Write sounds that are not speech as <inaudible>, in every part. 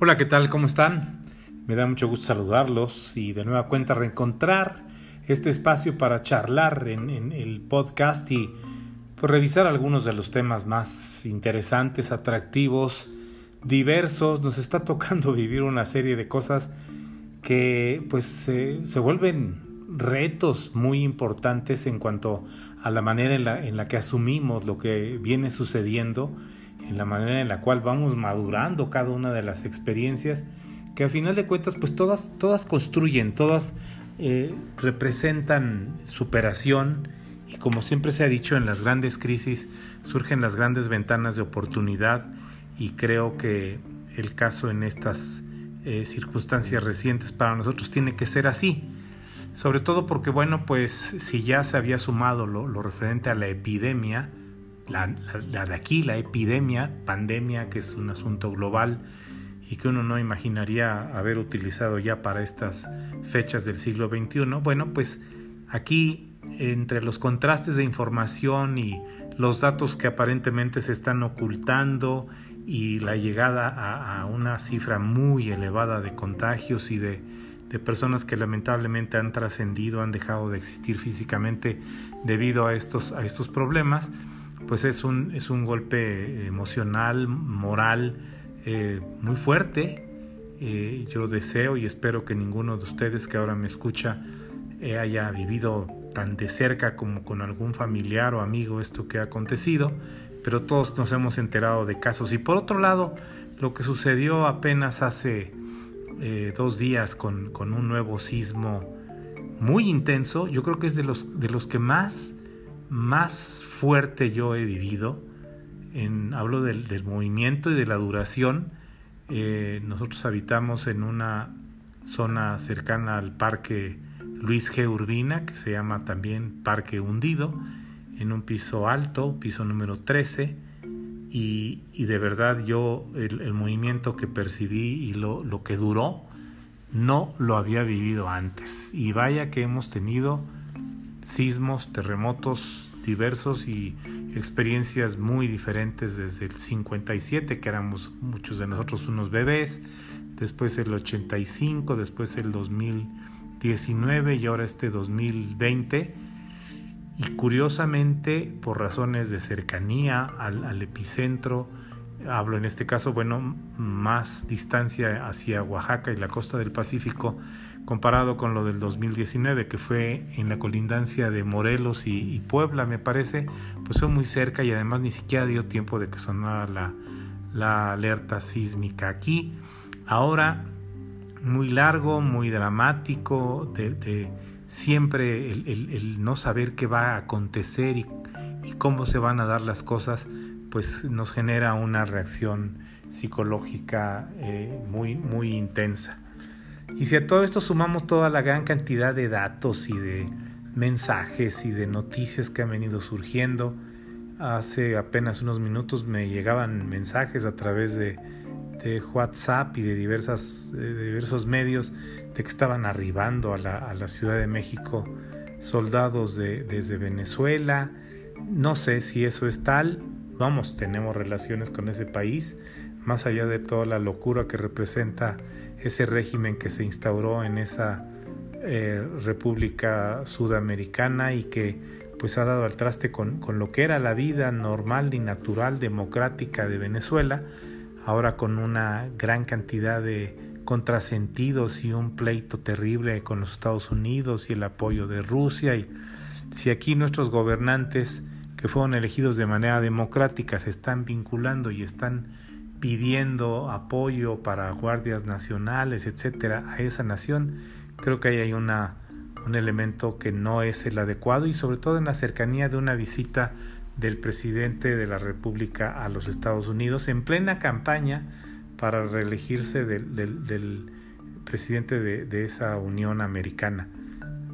Hola, ¿qué tal? ¿Cómo están? Me da mucho gusto saludarlos y de nueva cuenta reencontrar este espacio para charlar en, el podcast y pues, revisar algunos de los temas más interesantes, atractivos, diversos. Nos está tocando <laughs> vivir una serie de cosas que pues se vuelven retos muy importantes en cuanto a la manera en la, en la que asumimos lo que viene sucediendo en la manera en la cual vamos madurando cada una de las experiencias, que al final de cuentas pues todas, todas construyen, todas eh, representan superación y como siempre se ha dicho en las grandes crisis surgen las grandes ventanas de oportunidad y creo que el caso en estas eh, circunstancias recientes para nosotros tiene que ser así. Sobre todo porque, bueno, pues si ya se había sumado lo referente a la epidemia, la, de aquí, la epidemia, pandemia, que es un asunto global y que uno no imaginaría haber utilizado ya para estas fechas del siglo XXI, bueno, pues aquí entre los contrastes de información y los datos que aparentemente se están ocultando y la llegada a, una cifra muy elevada de contagios y de, de personas que lamentablemente han trascendido, han dejado de existir físicamente debido a estos, a estos problemas, pues es un, es un golpe emocional, moral eh, muy fuerte. Eh, yo deseo y espero que ninguno de ustedes que ahora me escucha eh, haya vivido tan de cerca como con algún familiar o amigo esto que ha acontecido, pero todos nos hemos enterado de casos. Y por otro lado, lo que sucedió apenas hace dos días con, con, un nuevo sismo muy intenso, yo creo que es de los, de los que más más fuerte yo he vivido, en, hablo del, movimiento y de la duración, eh, nosotros habitamos en una zona cercana al parque Luis G. Urbina, que se llama también Parque Hundido, en un piso alto, piso número 13, y, de verdad yo el, movimiento que percibí y lo, lo que duró, no lo había vivido antes. Y vaya que hemos tenido sismos, terremotos diversos y experiencias muy diferentes desde el 57, que éramos muchos de nosotros unos bebés, después el 85, después el 2019 y ahora este 2020. Y curiosamente, por razones de cercanía al, al epicentro, hablo en este caso, bueno, más distancia hacia Oaxaca y la costa del Pacífico, comparado con lo del 2019 que fue en la colindancia de Morelos y, Puebla me parece, pues fue muy cerca y además ni siquiera dio tiempo de que sonara la, alerta sísmica aquí. Ahora muy largo, muy dramático, de, siempre el, no saber qué va a acontecer y, cómo se van a dar las cosas, pues nos genera una reacción psicológica eh, muy, muy intensa. Y si a todo esto sumamos toda la gran cantidad de datos y de mensajes y de noticias que han venido surgiendo, hace apenas unos minutos me llegaban mensajes a través de, WhatsApp y de, diversas, diversos medios de que estaban arribando a la, Ciudad de México soldados de, desde Venezuela. No sé si eso es tal, vamos, tenemos relaciones con ese país, más allá de toda la locura que representa ese régimen que se instauró en esa eh, república sudamericana y que pues ha dado al traste con, con, lo que era la vida normal y natural democrática de Venezuela, ahora con una gran cantidad de contrasentidos y un pleito terrible con los Estados Unidos y el apoyo de Rusia. Y si aquí nuestros gobernantes que fueron elegidos de manera democrática se están vinculando y están pidiendo apoyo para guardias nacionales, etcétera, a esa nación, creo que ahí hay una, un elemento que no es el adecuado y sobre todo en la cercanía de una visita del presidente de la República a los Estados Unidos en plena campaña para reelegirse del, presidente de, de, esa Unión Americana.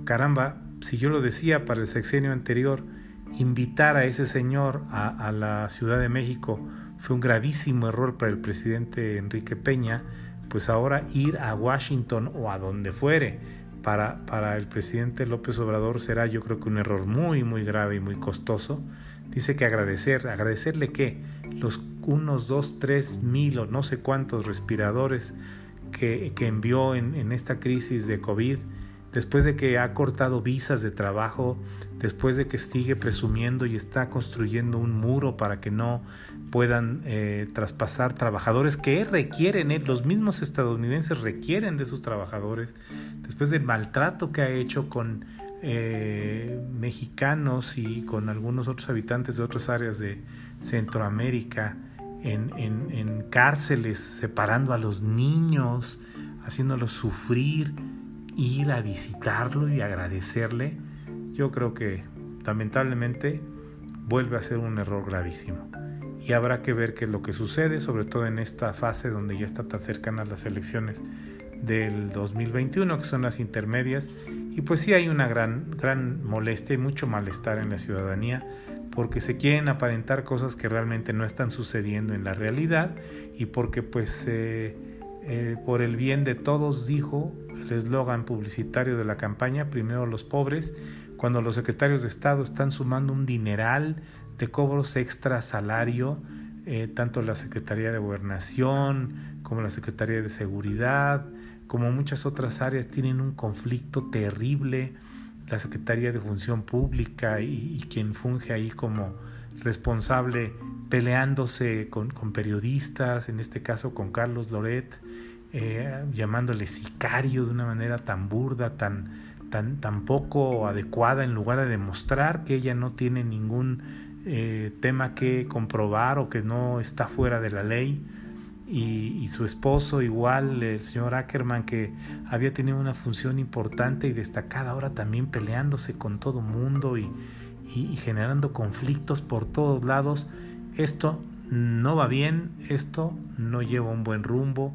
Caramba, si yo lo decía para el sexenio anterior, invitar a ese señor a, la Ciudad de México fue un gravísimo error para el presidente Enrique Peña, pues ahora ir a Washington o a donde fuere para, para el presidente López Obrador será yo creo que un error muy muy grave y muy costoso. Dice que agradecer, agradecerle que los unos 2, 3 mil o no sé cuántos respiradores que, envió en, en esta crisis de COVID, después de que ha cortado visas de trabajo, después de que sigue presumiendo y está construyendo un muro para que no puedan eh, traspasar trabajadores que requieren, eh, los mismos estadounidenses requieren de sus trabajadores, después del maltrato que ha hecho con eh, mexicanos y con algunos otros habitantes de otras áreas de Centroamérica, en, en cárceles, separando a los niños, haciéndolos sufrir, ir a visitarlo y agradecerle, yo creo que lamentablemente vuelve a ser un error gravísimo. Y habrá que ver qué es lo que sucede, sobre todo en esta fase donde ya está tan cercanas las elecciones del 2021, que son las intermedias. Y pues sí hay una gran, gran molestia y mucho malestar en la ciudadanía porque se quieren aparentar cosas que realmente no están sucediendo en la realidad y porque pues eh, eh, por el bien de todos dijo el eslogan publicitario de la campaña, primero los pobres, cuando los secretarios de Estado están sumando un dineral de cobros extra salario, eh, tanto la Secretaría de Gobernación como la Secretaría de Seguridad, como muchas otras áreas tienen un conflicto terrible, la Secretaría de Función Pública y, quien funge ahí como responsable peleándose con, con, periodistas, en este caso con Carlos Loret, eh, llamándole sicario de una manera tan burda, tan, tan, tan poco adecuada, en lugar de demostrar que ella no tiene ningún eh, tema que comprobar o que no está fuera de la ley. Y, su esposo igual, el señor Ackerman, que había tenido una función importante y destacada, ahora también peleándose con todo mundo y, y generando conflictos por todos lados. Esto no va bien, esto no lleva un buen rumbo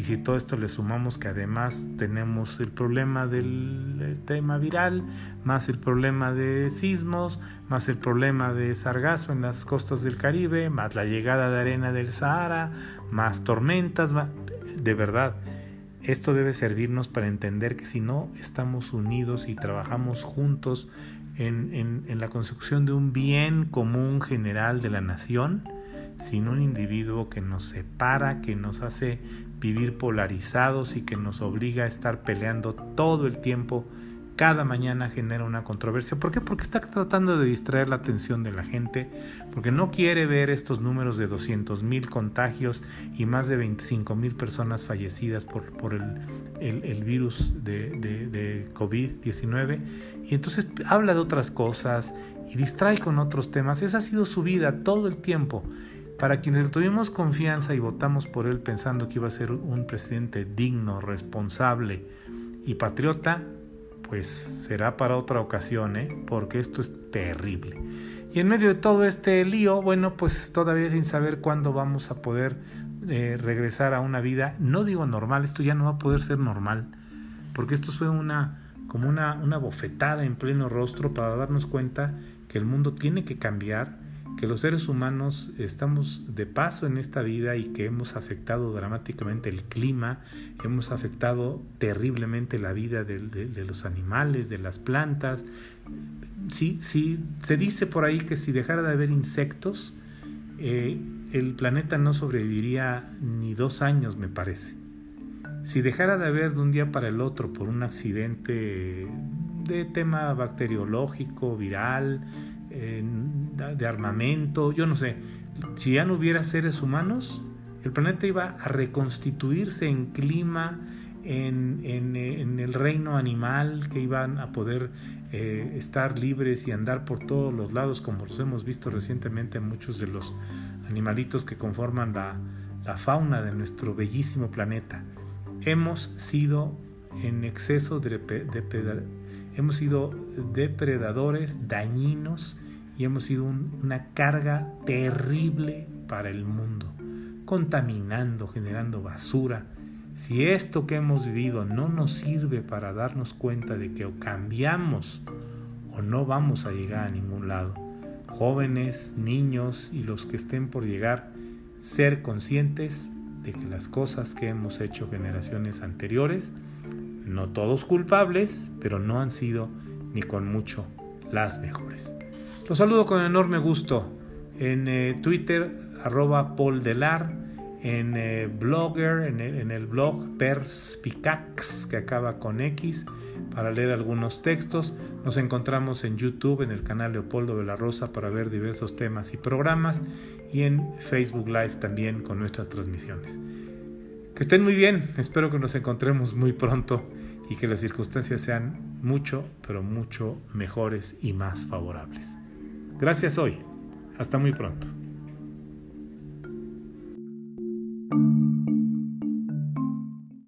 y si todo esto le sumamos que además tenemos el problema del eh, tema viral, más el problema de sismos, más el problema de sargazo en las costas del Caribe, más la llegada de arena del Sahara, más tormentas, de verdad, esto debe servirnos para entender que si no estamos unidos y trabajamos juntos en, en, en la construcción de un bien común general de la nación, sin un individuo que nos separa, que nos hace vivir polarizados y que nos obliga a estar peleando todo el tiempo, cada mañana genera una controversia. ¿Por qué? Porque está tratando de distraer la atención de la gente, porque no quiere ver estos números de 200 mil contagios y más de 25 mil personas fallecidas por, por el, el, virus de, de, de COVID-19. Y entonces habla de otras cosas y distrae con otros temas. Esa ha sido su vida todo el tiempo. Para quienes tuvimos confianza y votamos por él pensando que iba a ser un presidente digno, responsable y patriota, pues será para otra ocasión, ¿eh? porque esto es terrible. Y en medio de todo este lío, bueno, pues todavía sin saber cuándo vamos a poder eh, regresar a una vida, no digo normal, esto ya no va a poder ser normal, porque esto fue una como una, una bofetada en pleno rostro para darnos cuenta que el mundo tiene que cambiar, que los seres humanos estamos de paso en esta vida y que hemos afectado dramáticamente el clima, hemos afectado terriblemente la vida de, los animales, de las plantas. Sí, sí, se dice por ahí que si dejara de haber insectos, eh, el planeta no sobreviviría ni dos años, me parece. Si dejara de haber de un día para el otro por un accidente de tema bacteriológico, viral, de armamento, yo no sé, si ya no hubiera seres humanos, el planeta iba a reconstituirse en clima, en, el reino animal, que iban a poder eh, estar libres y andar por todos los lados, como los hemos visto recientemente en muchos de los animalitos que conforman la, la fauna de nuestro bellísimo planeta. Hemos sido en exceso de, hemos sido depredadores dañinos y hemos sido una carga terrible para el mundo, contaminando, generando basura. Si esto que hemos vivido no nos sirve para darnos cuenta de que o cambiamos o no vamos a llegar a ningún lado, jóvenes, niños y los que estén por llegar, ser conscientes de que las cosas que hemos hecho generaciones anteriores, no todos culpables, pero no han sido ni con mucho las mejores. Los saludo con enorme gusto En eh, Twitter, arroba Paul Delar. En eh, Blogger, en en el blog Perspicax, que acaba con X, para leer algunos textos. Nos encontramos en YouTube, en el canal Leopoldo de la Rosa, para ver diversos temas y programas. Y en Facebook Live también con nuestras transmisiones. Estén muy bien, espero que nos encontremos muy pronto y que las circunstancias sean mucho, pero mucho mejores y más favorables. Gracias hoy. Hasta muy pronto.